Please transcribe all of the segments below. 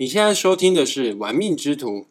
你现在收听的是《玩命之徒》。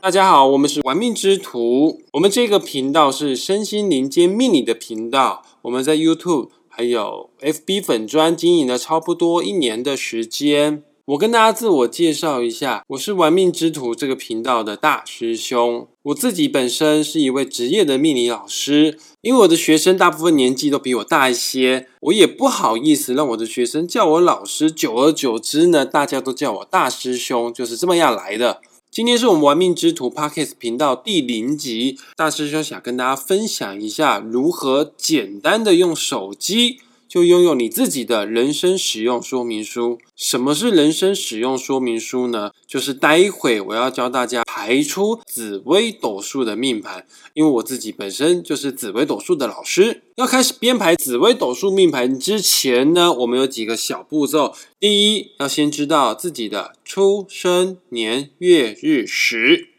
大家好，我们是玩命之徒。我们这个频道是身心灵兼命理的频道。我们在 YouTube 还有 FB 粉专经营了差不多一年的时间。我跟大家自我介绍一下，我是玩命之徒这个频道的大师兄。我自己本身是一位职业的命理老师，因为我的学生大部分年纪都比我大一些，我也不好意思让我的学生叫我老师，久而久之呢，大家都叫我大师兄，就是这么样来的。今天是我们玩命之徒 Podcast 频道第零集，大师兄想跟大家分享一下如何简单的用手机就拥有你自己的人生使用说明书。什么是人生使用说明书呢？就是待会我要教大家排出紫微斗数的命盘，因为我自己本身就是紫微斗数的老师。要开始编排紫微斗数命盘之前呢，我们有几个小步骤。第一，要先知道自己的出生年月日时，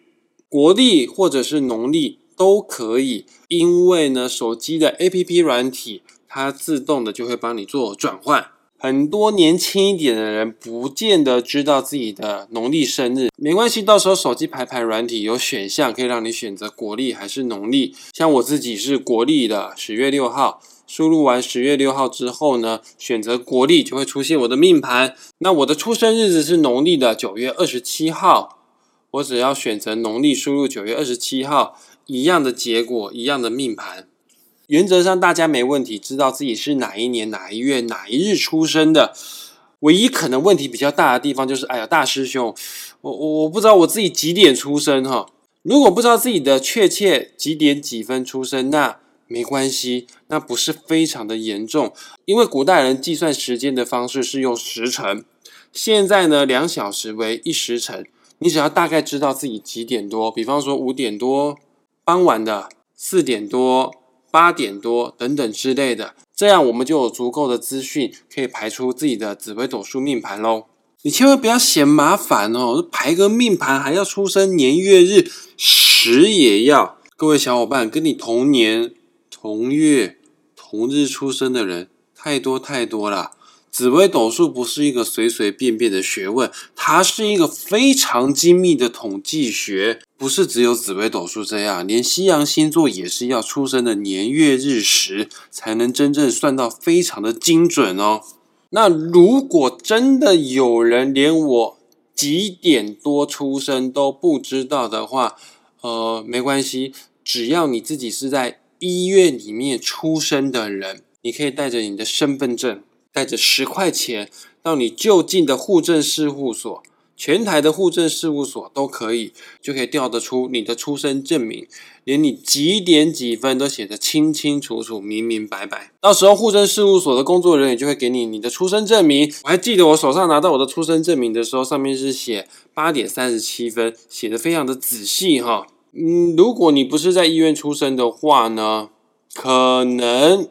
国历或者是农历都可以，因为呢，手机的 APP 软体它自动的就会帮你做转换。很多年轻一点的人不见得知道自己的农历生日，没关系，到时候手机排排软体有选项可以让你选择国历还是农历。像我自己是国历的十月六号，输入完十月六号之后呢，选择国历就会出现我的命盘。那我的出生日子是农历的九月二十七号，我只要选择农历，输入九月二十七号，一样的结果，一样的命盘。原则上大家没问题，知道自己是哪一年哪一月哪一日出生的。唯一可能问题比较大的地方就是，哎呀，大师兄，我我我不知道我自己几点出生哈。如果不知道自己的确切几点几分出生，那没关系，那不是非常的严重，因为古代人计算时间的方式是用时辰。现在呢，两小时为一时辰，你只要大概知道自己几点多，比方说五点多，傍晚的四点多。八点多等等之类的，这样我们就有足够的资讯可以排出自己的紫微斗数命盘喽。你千万不要嫌麻烦哦，排个命盘还要出生年月日时也要。各位小伙伴，跟你同年同月同日出生的人太多太多了。紫微斗数不是一个随随便便的学问，它是一个非常精密的统计学。不是只有紫微斗数这样，连西洋星座也是要出生的年月日时才能真正算到非常的精准哦。那如果真的有人连我几点多出生都不知道的话，呃，没关系，只要你自己是在医院里面出生的人，你可以带着你的身份证。带着十块钱到你就近的户政事务所，全台的户政事务所都可以，就可以调得出你的出生证明，连你几点几分都写得清清楚楚、明明白白。到时候户政事务所的工作人员就会给你你的出生证明。我还记得我手上拿到我的出生证明的时候，上面是写八点三十七分，写的非常的仔细哈。嗯，如果你不是在医院出生的话呢，可能。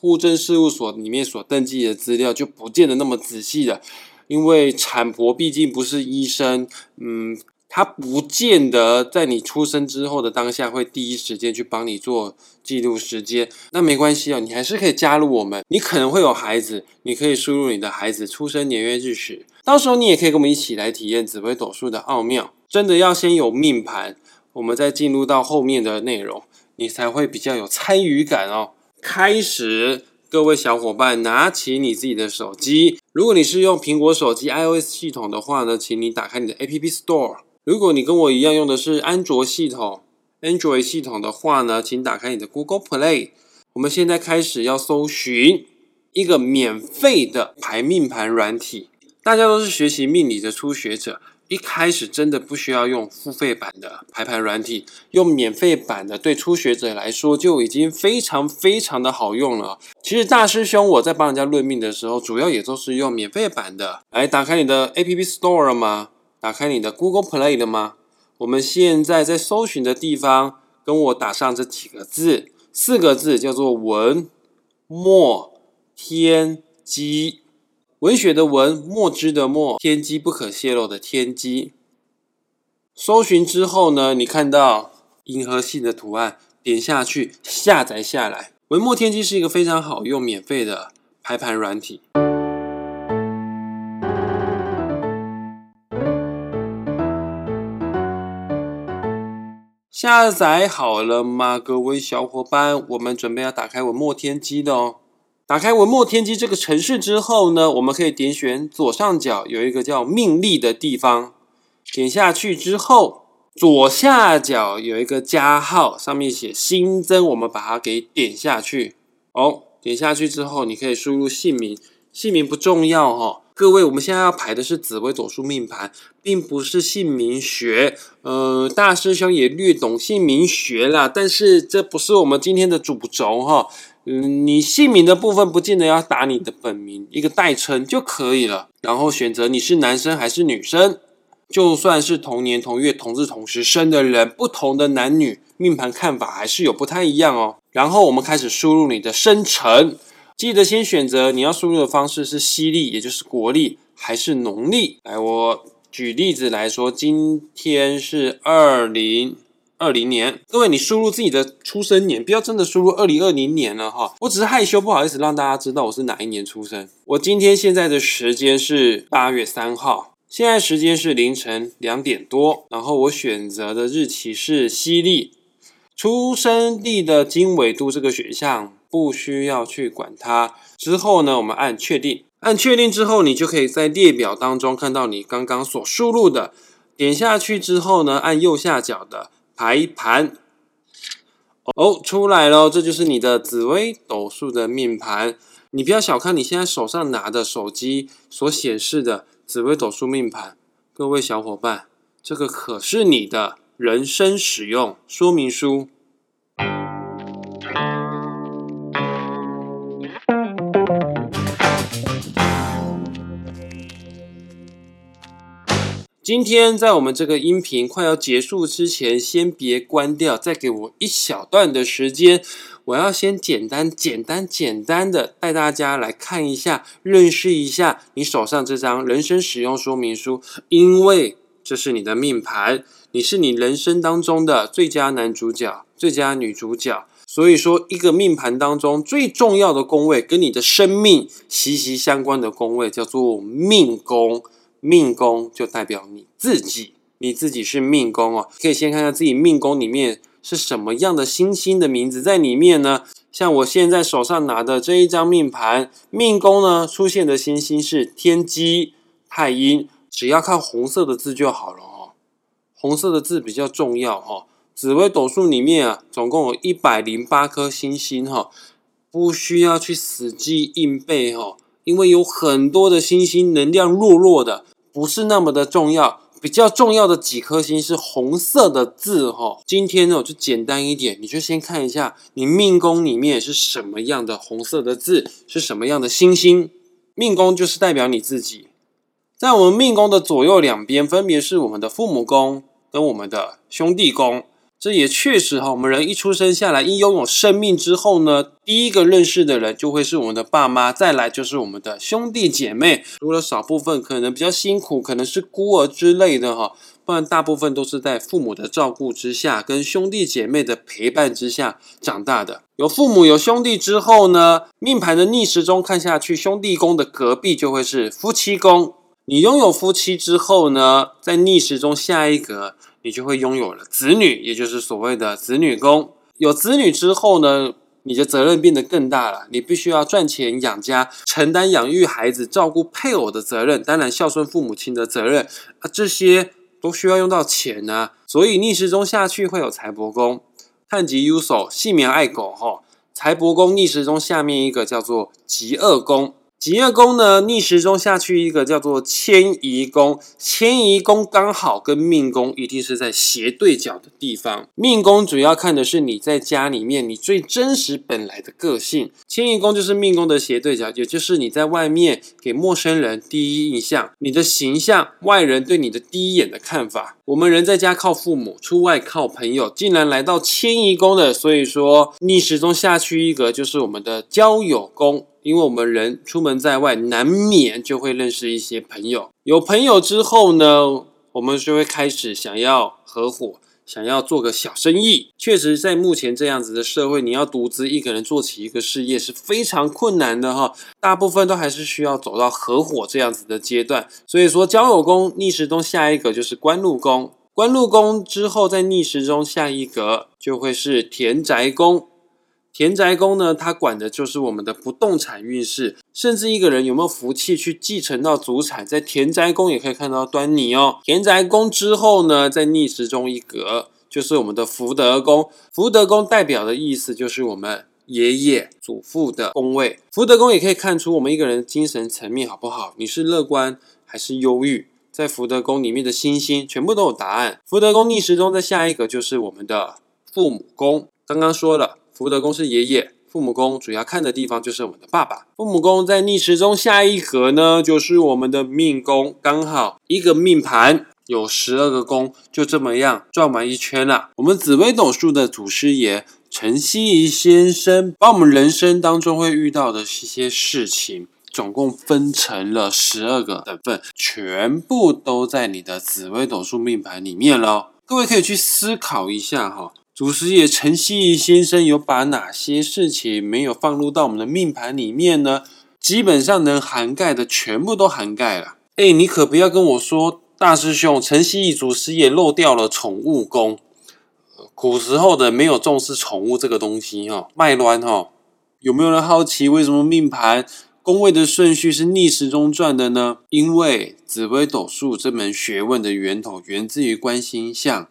户政事务所里面所登记的资料就不见得那么仔细了，因为产婆毕竟不是医生，嗯，他不见得在你出生之后的当下会第一时间去帮你做记录时间。那没关系哦，你还是可以加入我们。你可能会有孩子，你可以输入你的孩子出生年月日时，到时候你也可以跟我们一起来体验紫微斗数的奥妙。真的要先有命盘，我们再进入到后面的内容，你才会比较有参与感哦。开始，各位小伙伴，拿起你自己的手机。如果你是用苹果手机 iOS 系统的话呢，请你打开你的 App Store。如果你跟我一样用的是安卓系统，Android 系统的话呢，请打开你的 Google Play。我们现在开始要搜寻一个免费的排命盘软体。大家都是学习命理的初学者。一开始真的不需要用付费版的排盘软体，用免费版的对初学者来说就已经非常非常的好用了。其实大师兄我在帮人家论命的时候，主要也都是用免费版的。来，打开你的 App Store 了吗？打开你的 Google Play 了吗？我们现在在搜寻的地方，跟我打上这几个字，四个字叫做文墨天机。文学的文，墨汁的墨，天机不可泄露的天机。搜寻之后呢，你看到银河系的图案，点下去下载下来。文墨天机是一个非常好用、免费的排盘软体。下载好了吗，各位小伙伴？我们准备要打开文墨天机的哦。打开文墨天机这个城市之后呢，我们可以点选左上角有一个叫命令的地方，点下去之后，左下角有一个加号，上面写新增，我们把它给点下去。哦，点下去之后，你可以输入姓名，姓名不重要哈。各位，我们现在要排的是紫微斗数命盘，并不是姓名学。呃，大师兄也略懂姓名学啦，但是这不是我们今天的主轴哈。嗯，你姓名的部分不见得要打你的本名，一个代称就可以了。然后选择你是男生还是女生，就算是同年同月同日同时生的人，不同的男女命盘看法还是有不太一样哦。然后我们开始输入你的生辰。记得先选择你要输入的方式是西历，也就是国历，还是农历？来，我举例子来说，今天是二零二零年。各位，你输入自己的出生年，不要真的输入二零二零年了哈。我只是害羞，不好意思让大家知道我是哪一年出生。我今天现在的时间是八月三号，现在时间是凌晨两点多。然后我选择的日期是西历，出生地的经纬度这个选项。不需要去管它。之后呢，我们按确定。按确定之后，你就可以在列表当中看到你刚刚所输入的。点下去之后呢，按右下角的排盘，哦，出来了，这就是你的紫微斗数的命盘。你不要小看你现在手上拿的手机所显示的紫微斗数命盘，各位小伙伴，这个可是你的人生使用说明书。今天在我们这个音频快要结束之前，先别关掉，再给我一小段的时间。我要先简单、简单、简单的带大家来看一下、认识一下你手上这张人生使用说明书，因为这是你的命盘，你是你人生当中的最佳男主角、最佳女主角。所以说，一个命盘当中最重要的宫位，跟你的生命息息相关的宫位，叫做命宫。命宫就代表你自己，你自己是命宫哦。可以先看看自己命宫里面是什么样的星星的名字在里面呢？像我现在手上拿的这一张命盘，命宫呢出现的星星是天机、太阴，只要看红色的字就好了哦。红色的字比较重要哈。紫微斗数里面啊，总共有一百零八颗星星哈，不需要去死记硬背哈。因为有很多的星星能量弱弱的，不是那么的重要。比较重要的几颗星是红色的字哈。今天呢，我就简单一点，你就先看一下你命宫里面是什么样的红色的字，是什么样的星星。命宫就是代表你自己，在我们命宫的左右两边，分别是我们的父母宫跟我们的兄弟宫。这也确实哈，我们人一出生下来，一拥有生命之后呢，第一个认识的人就会是我们的爸妈，再来就是我们的兄弟姐妹。除了少部分可能比较辛苦，可能是孤儿之类的哈，不然大部分都是在父母的照顾之下，跟兄弟姐妹的陪伴之下长大的。有父母有兄弟之后呢，命盘的逆时钟看下去，兄弟宫的隔壁就会是夫妻宫。你拥有夫妻之后呢，在逆时钟下一格。你就会拥有了子女，也就是所谓的子女宫。有子女之后呢，你的责任变得更大了。你必须要赚钱养家，承担养育孩子、照顾配偶的责任，当然孝顺父母亲的责任啊，这些都需要用到钱呢。所以逆时钟下去会有财帛宫，看吉优手，细苗爱狗哈。财帛宫逆时钟下面一个叫做吉恶宫。吉厄宫呢，逆时钟下去一个叫做迁移宫，迁移宫刚好跟命宫一定是在斜对角的地方。命宫主要看的是你在家里面你最真实本来的个性，迁移宫就是命宫的斜对角，也就是你在外面给陌生人第一印象，你的形象，外人对你的第一眼的看法。我们人在家靠父母，出外靠朋友，竟然来到迁移宫的，所以说逆时钟下去一格就是我们的交友宫。因为我们人出门在外，难免就会认识一些朋友。有朋友之后呢，我们就会开始想要合伙，想要做个小生意，确实在目前这样子的社会，你要独自一个人做起一个事业是非常困难的哈。大部分都还是需要走到合伙这样子的阶段。所以说，交友宫逆时钟下一个就是官禄宫，官禄宫之后在逆时钟下一格就会是田宅宫。田宅宫呢，它管的就是我们的不动产运势，甚至一个人有没有福气去继承到祖产，在田宅宫也可以看到端倪哦。田宅宫之后呢，在逆时钟一格就是我们的福德宫，福德宫代表的意思就是我们爷爷祖父的宫位。福德宫也可以看出我们一个人精神层面好不好，你是乐观还是忧郁，在福德宫里面的星星全部都有答案。福德宫逆时钟在下一个就是我们的父母宫，刚刚说了。福德宫是爷爷，父母宫主要看的地方就是我们的爸爸。父母宫在逆时钟下一格呢，就是我们的命宫，刚好一个命盘有十二个宫，就这么样转完一圈了。我们紫微斗数的祖师爷陈希怡先生，把我们人生当中会遇到的一些事情，总共分成了十二个等份，全部都在你的紫微斗数命盘里面了。各位可以去思考一下哈。祖师爷陈希怡先生有把哪些事情没有放入到我们的命盘里面呢？基本上能涵盖的全部都涵盖了。哎，你可不要跟我说，大师兄陈希怡祖师爷漏掉了宠物宫。古时候的没有重视宠物这个东西哈，卖卵哈。有没有人好奇为什么命盘宫位的顺序是逆时钟转的呢？因为紫微斗数这门学问的源头源自于观星象。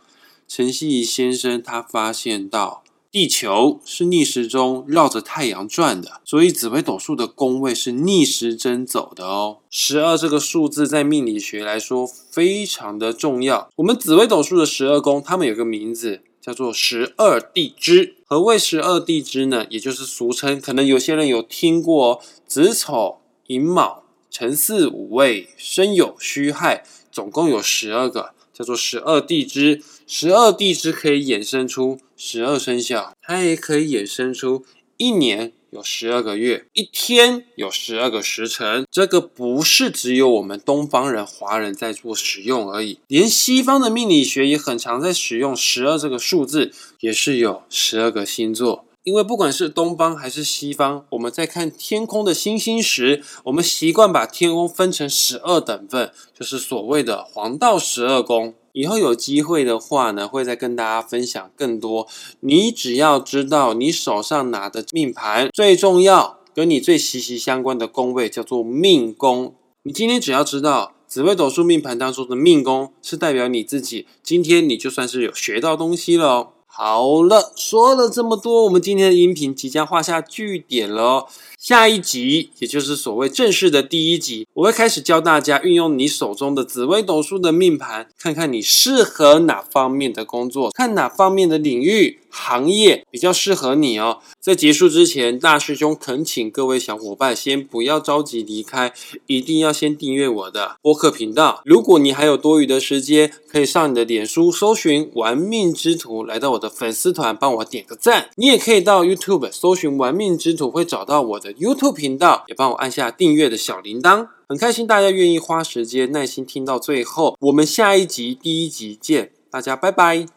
陈希怡先生他发现到，地球是逆时钟绕着太阳转的，所以紫微斗数的宫位是逆时针走的哦。十二这个数字在命理学来说非常的重要。我们紫微斗数的十二宫，它们有个名字叫做十二地支。何谓十二地支呢？也就是俗称，可能有些人有听过子丑寅卯辰巳午未申酉戌亥，总共有十二个。叫做十二地支，十二地支可以衍生出十二生肖，它也可以衍生出一年有十二个月，一天有十二个时辰。这个不是只有我们东方人、华人在做使用而已，连西方的命理学也很常在使用十二这个数字，也是有十二个星座。因为不管是东方还是西方，我们在看天空的星星时，我们习惯把天空分成十二等份，就是所谓的黄道十二宫。以后有机会的话呢，会再跟大家分享更多。你只要知道你手上拿的命盘最重要，跟你最息息相关的宫位叫做命宫。你今天只要知道紫微斗数命盘当中的命宫是代表你自己，今天你就算是有学到东西了哦。好了，说了这么多，我们今天的音频即将画下句点了。下一集，也就是所谓正式的第一集，我会开始教大家运用你手中的紫微斗数的命盘，看看你适合哪方面的工作，看哪方面的领域。行业比较适合你哦。在结束之前，大师兄恳请各位小伙伴先不要着急离开，一定要先订阅我的播客频道。如果你还有多余的时间，可以上你的脸书搜寻“玩命之徒”，来到我的粉丝团帮我点个赞。你也可以到 YouTube 搜寻“玩命之徒”，会找到我的 YouTube 频道，也帮我按下订阅的小铃铛。很开心大家愿意花时间耐心听到最后。我们下一集第一集见，大家拜拜。